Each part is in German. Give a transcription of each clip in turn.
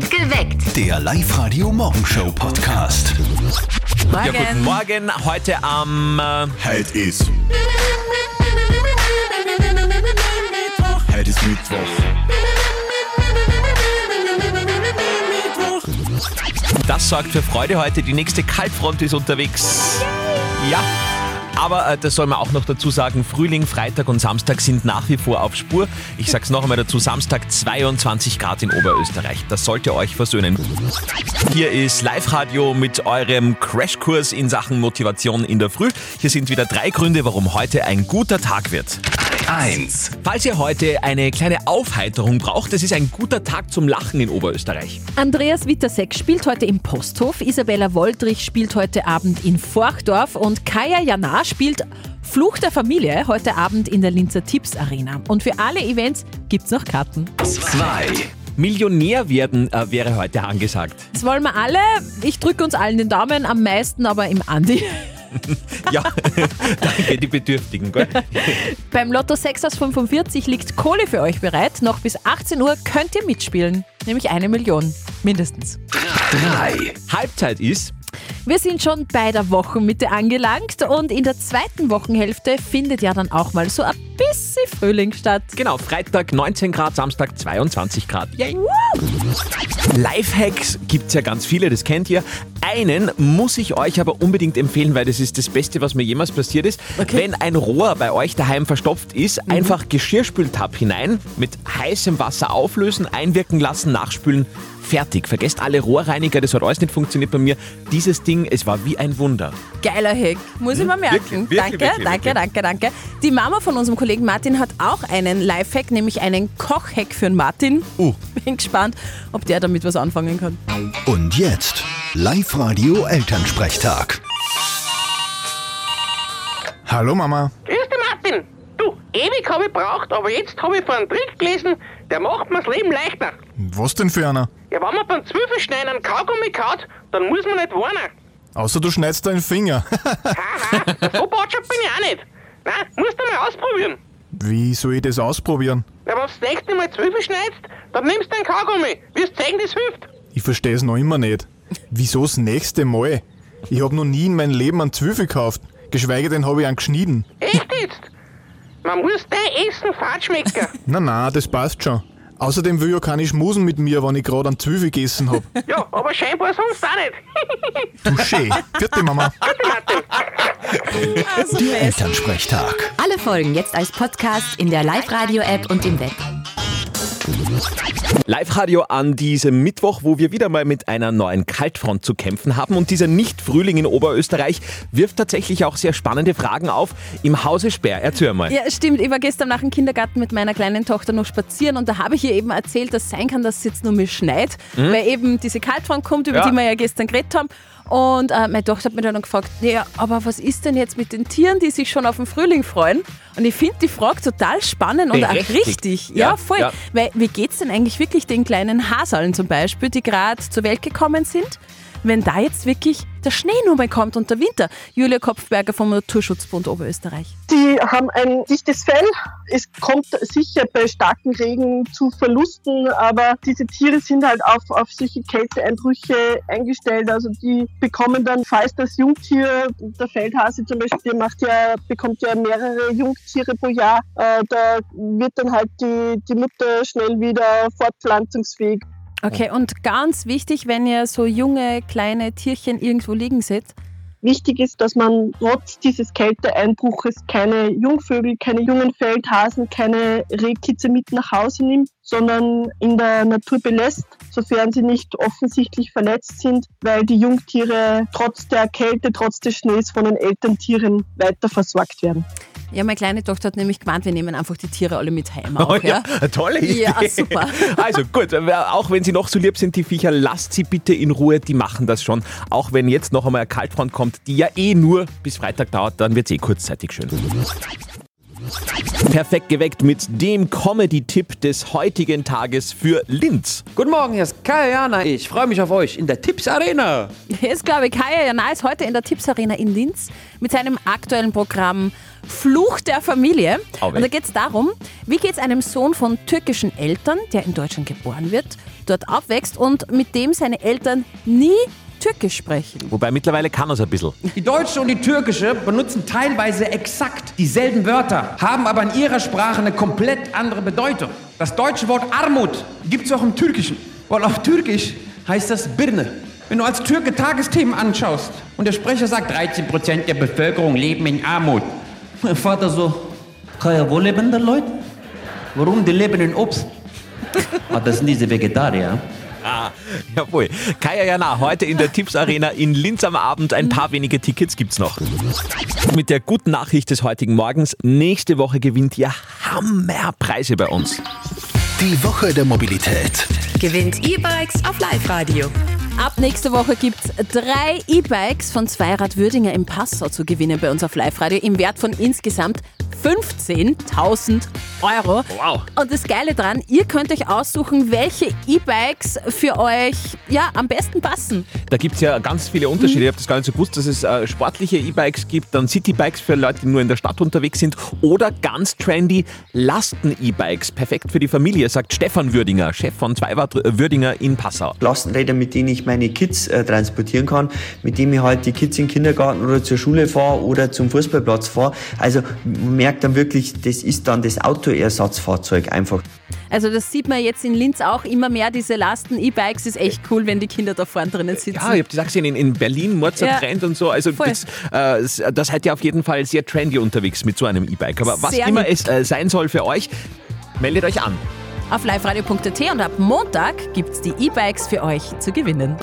Geweckt. Der Live-Radio-Morgenshow-Podcast. Ja, Morgen. guten Morgen. Heute am. Äh, Heute ist. Heute ist Mittwoch. das sorgt für Freude heute. Die nächste Kaltfront ist unterwegs. Ja. Aber äh, das soll man auch noch dazu sagen, Frühling, Freitag und Samstag sind nach wie vor auf Spur. Ich sag's noch einmal dazu, Samstag 22 Grad in Oberösterreich. Das sollte euch versöhnen. Hier ist Live-Radio mit eurem Crashkurs in Sachen Motivation in der Früh. Hier sind wieder drei Gründe, warum heute ein guter Tag wird. 1. Falls ihr heute eine kleine Aufheiterung braucht, es ist ein guter Tag zum Lachen in Oberösterreich. Andreas Wittersek spielt heute im Posthof, Isabella Woldrich spielt heute Abend in Forchdorf und Kaya Jana spielt Fluch der Familie heute Abend in der Linzer Tipps Arena. Und für alle Events gibt's noch Karten. 2. Millionär werden äh, wäre heute angesagt. Das wollen wir alle. Ich drücke uns allen den Daumen, am meisten aber im Andi. Ja, danke, die Bedürftigen. Gell? Beim Lotto 6 aus 45 liegt Kohle für euch bereit. Noch bis 18 Uhr könnt ihr mitspielen. Nämlich eine Million. Mindestens. 3. Halbzeit ist, Wir sind schon bei der Wochenmitte angelangt und in der zweiten Wochenhälfte findet ja dann auch mal so ein bisschen Frühling statt. genau, Freitag 19 Grad, Samstag 22 Grad. Yay. Lifehacks gibt's ja ganz viele, das kennt ihr. Einen muss ich euch aber unbedingt empfehlen, weil das ist das Beste, was mir jemals passiert ist. Okay. Wenn ein Rohr bei euch daheim verstopft ist, einfach Geschirrspültab hinein, mit heißem Wasser auflösen, einwirken lassen, nachspülen, fertig. Vergesst alle Rohrreiniger, das hat alles nicht funktioniert bei mir. Dieses Ding, es war wie ein Wunder. Geiler Hack, muss ich mal merken. Wirklich, wirklich, danke, wirklich, danke, wirklich. danke, danke. Die Mama von unserem Kollegen Martin hat auch einen Lifehack, nämlich einen Kochhack für den Martin. Uh. Bin gespannt, ob der damit was anfangen kann. Und jetzt. Live-Radio Elternsprechtag. Hallo Mama. Grüß dich, Martin. Du, ewig habe ich braucht, aber jetzt habe ich von einem Trick gelesen, der macht mir's Leben leichter. Was denn für einer? Ja, wenn man beim Zwiebelschneiden einen Kaugummi kaut, dann muss man nicht warnen. Außer du schneidest deinen Finger. Haha, so botschert bin ich auch nicht. Nein, musst du mal ausprobieren. Wie soll ich das ausprobieren? Ja, wenn du das nächste Mal Zwiebel schneidest, dann nimmst du einen Kaugummi. Wirst zeigen, das hilft. Ich verstehe es noch immer nicht. Wieso das nächste Mal? Ich habe noch nie in meinem Leben einen Zwiebel gekauft. Geschweige denn habe ich einen geschnitten. Echt jetzt? Man muss dein Essen fad schmecken. Na na, das passt schon. Außerdem will ja keine schmusen mit mir, wenn ich gerade einen Zwiebel gegessen hab. ja, aber scheinbar sonst auch nicht. Touché. Vierte Mama. Bitte, Martin. Der Elternsprechtag. Alle Folgen jetzt als Podcast in der Live-Radio-App und im Web. Live-Radio an diesem Mittwoch, wo wir wieder mal mit einer neuen Kaltfront zu kämpfen haben. Und dieser Nicht-Frühling in Oberösterreich wirft tatsächlich auch sehr spannende Fragen auf. Im Hause Sperr, erzähl mal. Ja, stimmt. Ich war gestern nach dem Kindergarten mit meiner kleinen Tochter noch spazieren und da habe ich ihr eben erzählt, dass es sein kann, dass es jetzt nur mehr schneit, weil eben diese Kaltfront kommt, über Ja. die wir ja gestern geredet haben. Und äh, meine Tochter hat mir dann gefragt, ja, aber was ist denn jetzt mit den Tieren, die sich schon auf den Frühling freuen? Und ich finde die Frage total spannend und auch richtig. Ja, Ja, voll. ja. Weil wie geht's denn eigentlich wirklich den kleinen Haseln zum Beispiel, die gerade zur Welt gekommen sind? Wenn da jetzt wirklich der Schnee nur mal kommt und der Winter. Julia Kopfberger vom Naturschutzbund Oberösterreich. Die haben ein dichtes Fell. Es kommt sicher bei starkem Regen zu Verlusten, aber diese Tiere sind halt auf, auf solche Kälteeinbrüche eingestellt. Also die bekommen dann, falls das Jungtier, der Feldhase zum Beispiel, macht ja, bekommt ja mehrere Jungtiere pro Jahr, äh, da wird dann halt die, die Mutter schnell wieder fortpflanzungsfähig. Okay, und ganz wichtig, wenn ihr so junge, kleine Tierchen irgendwo liegen seht, Wichtig ist, dass man trotz dieses Kälteeinbruches keine Jungvögel, keine jungen Feldhasen, keine Rehkitze mit nach Hause nimmt, sondern in der Natur belässt, sofern sie nicht offensichtlich verletzt sind, weil die Jungtiere trotz der Kälte, trotz des Schnees von den Elterntieren weiter versorgt werden. ja, meine kleine Tochter hat nämlich gemeint, wir nehmen einfach die Tiere alle mit heim. Auch, Oh ja? ja, tolle Idee. Ja, super. Also gut, auch wenn sie noch so lieb sind, die Viecher, lasst sie bitte in Ruhe, die machen das schon. Auch wenn jetzt noch einmal eine Kaltfront kommt, die ja eh nur bis Freitag dauert, dann wird es eh kurzzeitig schön. Perfekt geweckt mit dem Comedy-Tipp des heutigen Tages für Linz. Guten Morgen, hier ist Kai Jana. Ich freue mich auf euch in der Tipps Arena. Hier ist, glaube ich, Kaya Jana ist heute in der Tipps Arena in Linz mit seinem aktuellen Programm Fluch der Familie. Oh, Und da geht es darum, wie geht es einem Sohn von türkischen Eltern, der in Deutschland geboren wird, dort aufwächst und mit dem seine Eltern nie Türkisch sprechen. Wobei mittlerweile kann er es ein bisschen. Die deutsche und die türkische benutzen teilweise exakt dieselben Wörter, haben aber in ihrer Sprache eine komplett andere Bedeutung. Das deutsche Wort Armut gibt es auch im Türkischen, weil auf Türkisch heißt das Birne. Wenn du als Türke Tagesthemen anschaust und der Sprecher sagt, 13% der Bevölkerung leben in Armut. Mein Vater so, Kaya, wo leben die Leute? Warum? Die leben in Obst. ah, das sind diese Vegetarier. Ah, jawohl. Kaya Jana, heute in der Tipps Arena in Linz am Abend. Ein paar wenige Tickets gibt's noch. Mit der guten Nachricht des heutigen Morgens. Nächste Woche gewinnt ihr Hammerpreise bei uns. Die Woche der Mobilität. Gewinnt E-Bikes auf Live-Radio. Ab nächste Woche gibt es drei E-Bikes von Zweirad Würdinger im Passau zu gewinnen bei uns auf Live-Radio im Wert von insgesamt 15.000 Euro. Wow. Und das Geile dran, ihr könnt euch aussuchen, welche E-Bikes für euch ja, am besten passen. Da gibt's ja ganz viele Unterschiede. Ich habe das gar nicht so gewusst, dass es äh, sportliche E-Bikes gibt, dann City-Bikes für Leute, die nur in der Stadt unterwegs sind oder ganz trendy Lasten-E-Bikes. Perfekt für die Familie, sagt Stefan Würdinger, Chef von Zweirad Würdinger in Passau. Lastenräder, mit denen ich meine Kids äh, transportieren kann, mit denen ich halt die Kids in den Kindergarten oder zur Schule fahre oder zum Fußballplatz fahre. Also man merkt dann wirklich, das ist dann das Autoersatzfahrzeug einfach. Also das sieht man jetzt in Linz auch immer mehr, diese Lasten-E-Bikes. Ist echt cool, wenn die Kinder da vorne drinnen sitzen. Ja, ich habe gesehen, in, in Berlin, Mozart Ja. Trend und so. Also das, äh, das seid ihr auf jeden Fall sehr trendy unterwegs mit so einem E-Bike. Aber was Sehr immer es äh, sein soll für euch, meldet euch an. Auf liveradio.at und ab Montag gibt es die E-Bikes für euch zu gewinnen.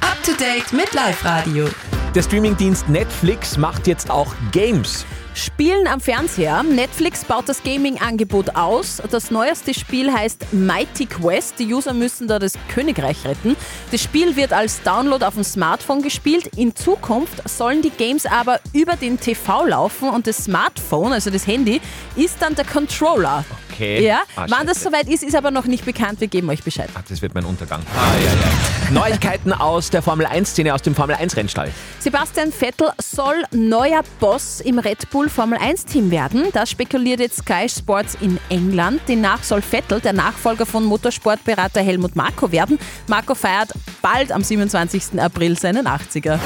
Up to date mit Live-Radio. Der Streamingdienst Netflix macht jetzt auch Games. Spielen am Fernseher. Netflix baut das Gaming-Angebot aus. Das neueste Spiel heißt Mighty Quest. Die User müssen da das Königreich retten. Das Spiel wird als Download auf dem Smartphone gespielt. In Zukunft sollen die Games aber über den TV laufen und das Smartphone, also das Handy, ist dann der Controller. Okay. Ja, Ah, wann das soweit ist, ist aber noch nicht bekannt. Wir geben euch Bescheid. Ach, das wird mein Untergang. Ah, ja, ja. Neuigkeiten aus der Formel 1-Szene, aus dem Formel 1-Rennstall. Sebastian Vettel soll neuer Boss im Red Bull Formel 1 Team werden. Das spekuliert jetzt Sky Sports in England. Demnach soll Vettel der Nachfolger von Motorsportberater Helmut Marko werden. Marco feiert bald am 27. April seinen 80er.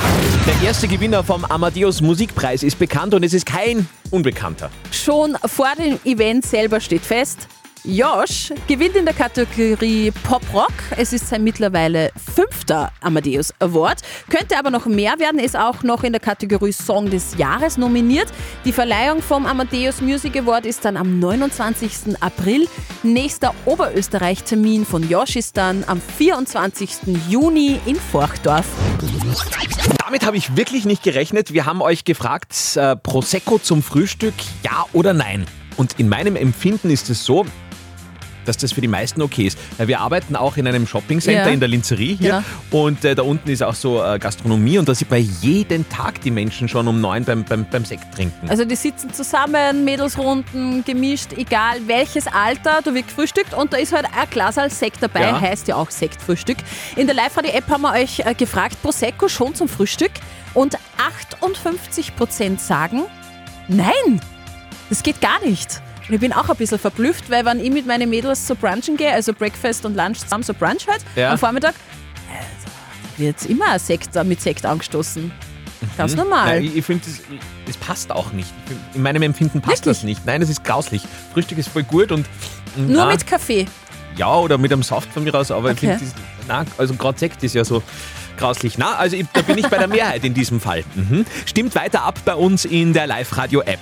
Der erste Gewinner vom Amadeus Musikpreis ist bekannt und es ist kein Unbekannter. Schon vor dem Event selber steht fest, Josh gewinnt in der Kategorie Pop Rock. Es ist sein mittlerweile fünfter Amadeus Award. Könnte aber noch mehr werden, ist auch noch in der Kategorie Song des Jahres nominiert. Die Verleihung vom Amadeus Music Award ist dann am 29. April. Nächster Oberösterreich-Termin von Josh ist dann am 24. Juni in Forchdorf. Damit habe ich wirklich nicht gerechnet. Wir haben euch gefragt, äh, Prosecco zum Frühstück, ja oder nein? Und in meinem Empfinden ist es so, dass das für die meisten okay ist. Weil wir arbeiten auch in einem Shoppingcenter Ja. in der Linzerie hier Ja. und äh, da unten ist auch so äh, Gastronomie und da sieht man jeden Tag die Menschen schon um neun beim, beim, beim Sekt trinken. Also die sitzen zusammen, Mädelsrunden, gemischt, egal welches Alter, da wird gefrühstückt und da ist halt ein Glas als Sekt dabei, Ja. heißt ja auch Sektfrühstück. In der Live-Radio-App haben wir euch äh, gefragt, Prosecco schon zum Frühstück und 58% sagen, nein, das geht gar nicht. Und ich bin auch ein bisschen verblüfft, weil wenn ich mit meinen Mädels so brunchen gehe, also Breakfast und Lunch zusammen, so Brunch halt, Ja. am Vormittag, also, wird immer ein Sekt, äh, mit Sekt angestoßen. Ganz normal. Nein, ich ich finde, das, das passt auch nicht. In meinem Empfinden passt Wirklich? das nicht. Nein, das ist grauslich. Frühstück ist voll gut und Nur na, mit Kaffee. Ja, oder mit einem Saft von mir aus, aber Okay. ich finde, na, also gerade Sekt ist ja so grauslich. Na, also ich, da bin ich bei der Mehrheit in diesem Fall. Mhm. Stimmt weiter ab bei uns in der Live-Radio-App.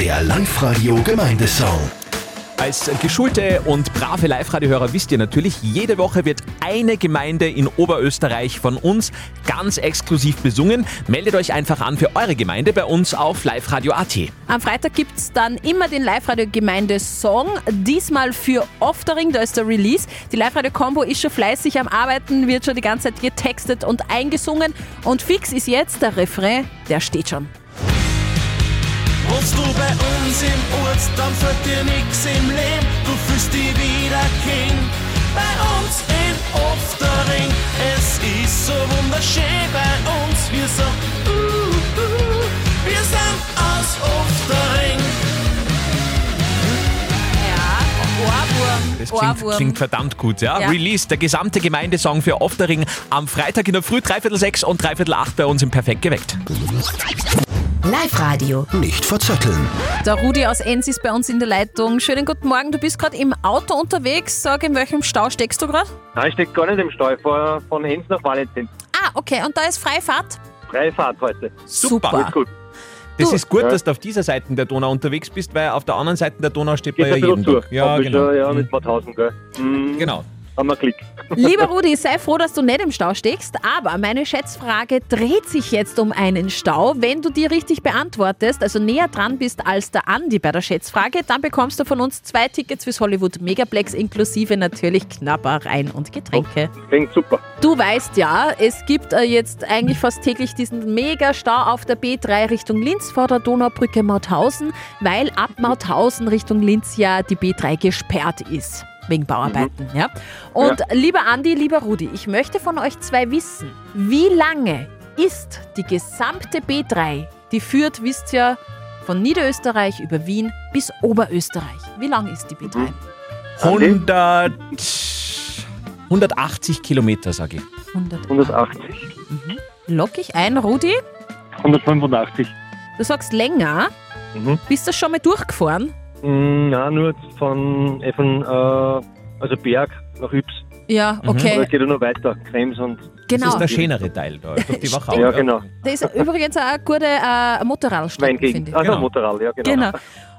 Der Live-Radio Gemeindesong. Als geschulte und brave Live-Radio-Hörer wisst ihr natürlich, jede Woche wird eine Gemeinde in Oberösterreich von uns ganz exklusiv besungen. Meldet euch einfach an für eure Gemeinde bei uns auf liveradio.at. Am Freitag gibt es dann immer den Live-Radio-Gemeinde-Song. Diesmal für Oftering, da ist der Release. Die Live-Radio-Combo ist schon fleißig am Arbeiten, wird schon die ganze Zeit getextet und eingesungen. Und fix ist jetzt der Refrain, der steht schon. Wohnst du bei uns im Ort, dann fällt dir nix im Leben, du fühlst dich wieder King. Bei uns in Oftering, es ist so wunderschön bei uns, wir so, uh, uh, wir sind aus Oftering. Ohrwurm. Das klingt, Ohrwurm. klingt verdammt gut, ja? Ja. Release, der gesamte Gemeindesong für Oftering am Freitag in der Früh, dreiviertel sechs und dreiviertel acht bei uns im Perfekt geweckt. Live-Radio. Nicht verzetteln. Der Rudi aus Enns ist bei uns in der Leitung. Schönen guten Morgen. Du bist gerade im Auto unterwegs. Sag, in welchem Stau steckst du gerade? Nein, ich stecke gar nicht im Stall, fahr von Enns nach Valentin. Ah, okay. Und da ist Freifahrt? Freie Fahrt heute. Super. Gut, gut. Das Du- ist gut, Ja. dass du auf dieser Seite der Donau unterwegs bist, weil auf der anderen Seite der Donau steht Geht man ja jeden durch. Tag. Ja, ich genau. schon, ja, mit Mauthausen, gell? Mhm. Genau. Haben wir Klick. Lieber Rudi, sei froh, dass du nicht im Stau steckst, aber meine Schätzfrage dreht sich jetzt um einen Stau. Wenn du die richtig beantwortest, also näher dran bist als der Andi bei der Schätzfrage, dann bekommst du von uns zwei Tickets fürs Hollywood Megaplex inklusive natürlich Knabbereien und Getränke. Klingt super. Du weißt ja, es gibt äh, jetzt eigentlich fast täglich diesen Mega-Stau auf der B3 Richtung Linz vor der Donaubrücke Mauthausen, weil ab Mauthausen Richtung Linz ja die B3 gesperrt ist. Wegen Bauarbeiten, ja. Und Ja. lieber Andi, lieber Rudi, ich möchte von euch zwei wissen, wie lange ist die gesamte B3, die führt, wisst ihr, von Niederösterreich über Wien bis Oberösterreich. Wie lang ist die B3? 100, 180 Kilometer, sage ich. 100. 180. Lock ich ein, Rudi? 185. Du sagst länger. Mhm. Bist du schon mal durchgefahren? Mm, Nein, nur von, eh von äh, also Berg nach Yps. Ja, Oder okay. geht er noch weiter? Krems und. Genau. Das ist der schönere Teil da, durch die Wachau. Ja, genau. Das ist übrigens auch eine gute äh, Motorradstrecke, finde ich. Also Genau. Motorrad, ja, genau. Genau.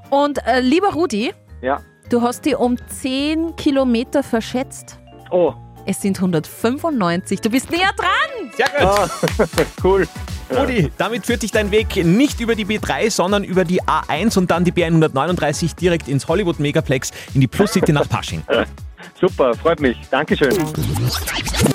Und äh, lieber Rudi, Ja. du hast dich um 10 Kilometer verschätzt. Oh, Es sind 195. Du bist näher dran. Sehr gut. ah, cool. Rudi, damit führt dich dein Weg nicht über die B3, sondern über die A1 und dann die B139 direkt ins Hollywood Megaplex in die Plus City nach Pasching. Super, freut mich. Dankeschön.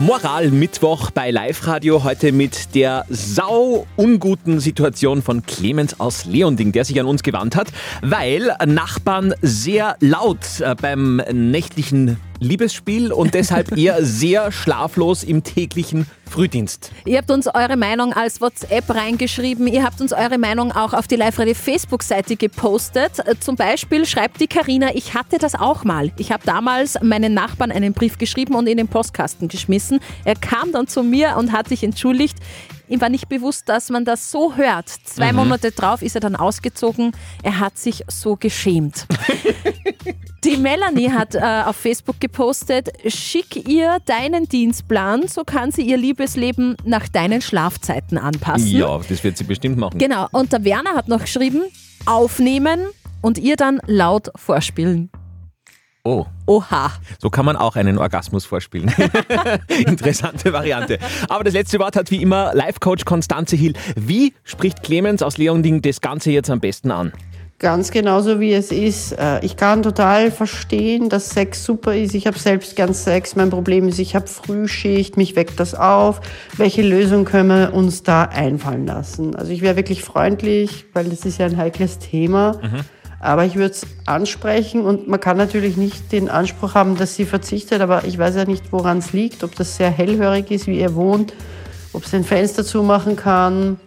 Moral Mittwoch bei Live Radio heute mit der sau unguten Situation von Clemens aus Leonding, der sich an uns gewandt hat, weil Nachbarn sehr laut äh, beim nächtlichen Liebesspiel und deshalb eher sehr schlaflos im täglichen Frühdienst. Ihr habt uns eure Meinung als WhatsApp reingeschrieben. Ihr habt uns eure Meinung auch auf die Live-Radio Facebook-Seite gepostet. Zum Beispiel schreibt die Karina, ich hatte das auch mal. Ich habe damals meinen Nachbarn einen Brief geschrieben und in den Postkasten geschmissen. Er kam dann zu mir und hat sich entschuldigt. Ihm war nicht bewusst, dass man das so hört. Zwei Monate drauf ist er dann ausgezogen. Er hat sich so geschämt. Die Melanie hat äh, auf Facebook gepostet, schick ihr deinen Dienstplan, so kann sie ihr Liebesleben nach deinen Schlafzeiten anpassen. Ja, das wird sie bestimmt machen. Genau, und der Werner hat noch geschrieben, aufnehmen und ihr dann laut vorspielen. Oh, Oha. so kann man auch einen Orgasmus vorspielen. Interessante Variante. Aber das letzte Wort hat wie immer Life-Coach Konstanze Hill. Wie spricht Clemens aus Leonding das Ganze jetzt am besten an? Ganz genauso wie es ist. Äh, Ich kann total verstehen, dass Sex super ist. Ich habe selbst gern Sex. Mein Problem ist, ich habe Frühschicht, mich weckt das auf. Welche Lösung können wir uns da einfallen lassen? Also ich wäre wirklich freundlich, weil das ist ja ein heikles Thema. Aber ich würde es ansprechen und man kann natürlich nicht den Anspruch haben, dass sie verzichtet, aber ich weiß ja nicht, woran es liegt, ob das sehr hellhörig ist, wie ihr wohnt, ob sie ein Fenster zumachen kann,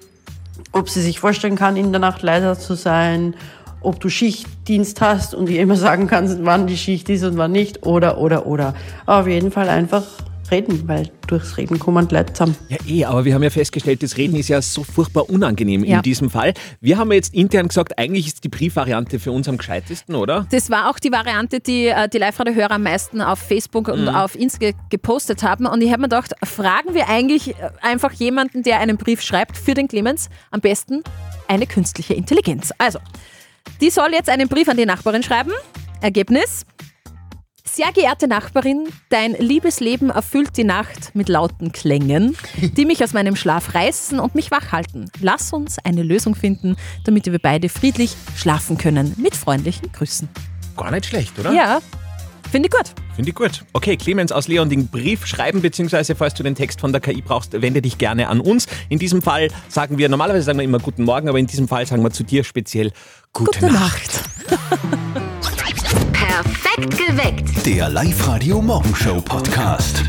ob sie sich vorstellen kann, in der Nacht leiser zu sein, ob du Schichtdienst hast und ihr immer sagen kannst, wann die Schicht ist und wann nicht, oder, oder, oder. Aber auf jeden Fall einfach reden, weil durchs Reden kommen die Leute zusammen. Ja, eh, aber wir haben ja festgestellt, das Reden ist ja so furchtbar unangenehm Ja. in diesem Fall. Wir haben ja jetzt intern gesagt, eigentlich ist die Briefvariante für uns am gescheitesten, oder? Das war auch die Variante, die äh, die Live-Radio-Hörer am meisten auf Facebook und Mhm. auf Insta ge gepostet haben. Und ich habe mir gedacht, fragen wir eigentlich äh, einfach jemanden, der einen Brief schreibt für den Clemens, am besten eine künstliche Intelligenz. Also, die soll jetzt einen Brief an die Nachbarin schreiben. Ergebnis? Sehr geehrte Nachbarin, dein Liebesleben erfüllt die Nacht mit lauten Klängen, die mich aus meinem Schlaf reißen und mich wach halten. Lass uns eine Lösung finden, damit wir beide friedlich schlafen können. Mit freundlichen Grüßen. Gar nicht schlecht, oder? Ja, Finde ich gut. Finde ich gut. Okay, Clemens aus Leon, den Brief schreiben, beziehungsweise falls du den Text von der KI brauchst, wende dich gerne an uns. In diesem Fall sagen wir, normalerweise sagen wir immer Guten Morgen, aber in diesem Fall sagen wir zu dir speziell Gute, Gute Nacht. Perfekt geweckt. Der Live-Radio Morgenshow Podcast.